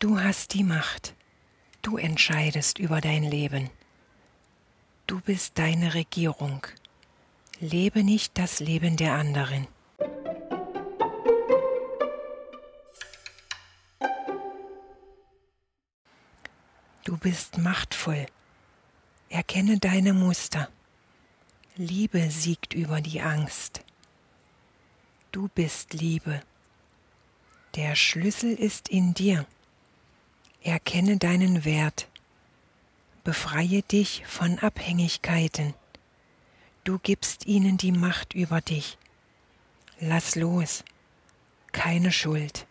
Du hast die Macht. Du entscheidest über dein Leben. Du bist deine Regierung. Lebe nicht das Leben der anderen. Du bist machtvoll. Erkenne deine Muster. Liebe siegt über die Angst. Du bist Liebe. Der Schlüssel ist in dir. Erkenne deinen Wert. Befreie dich von Abhängigkeiten. Du gibst ihnen die Macht über dich. Lass los. Keine Schuld.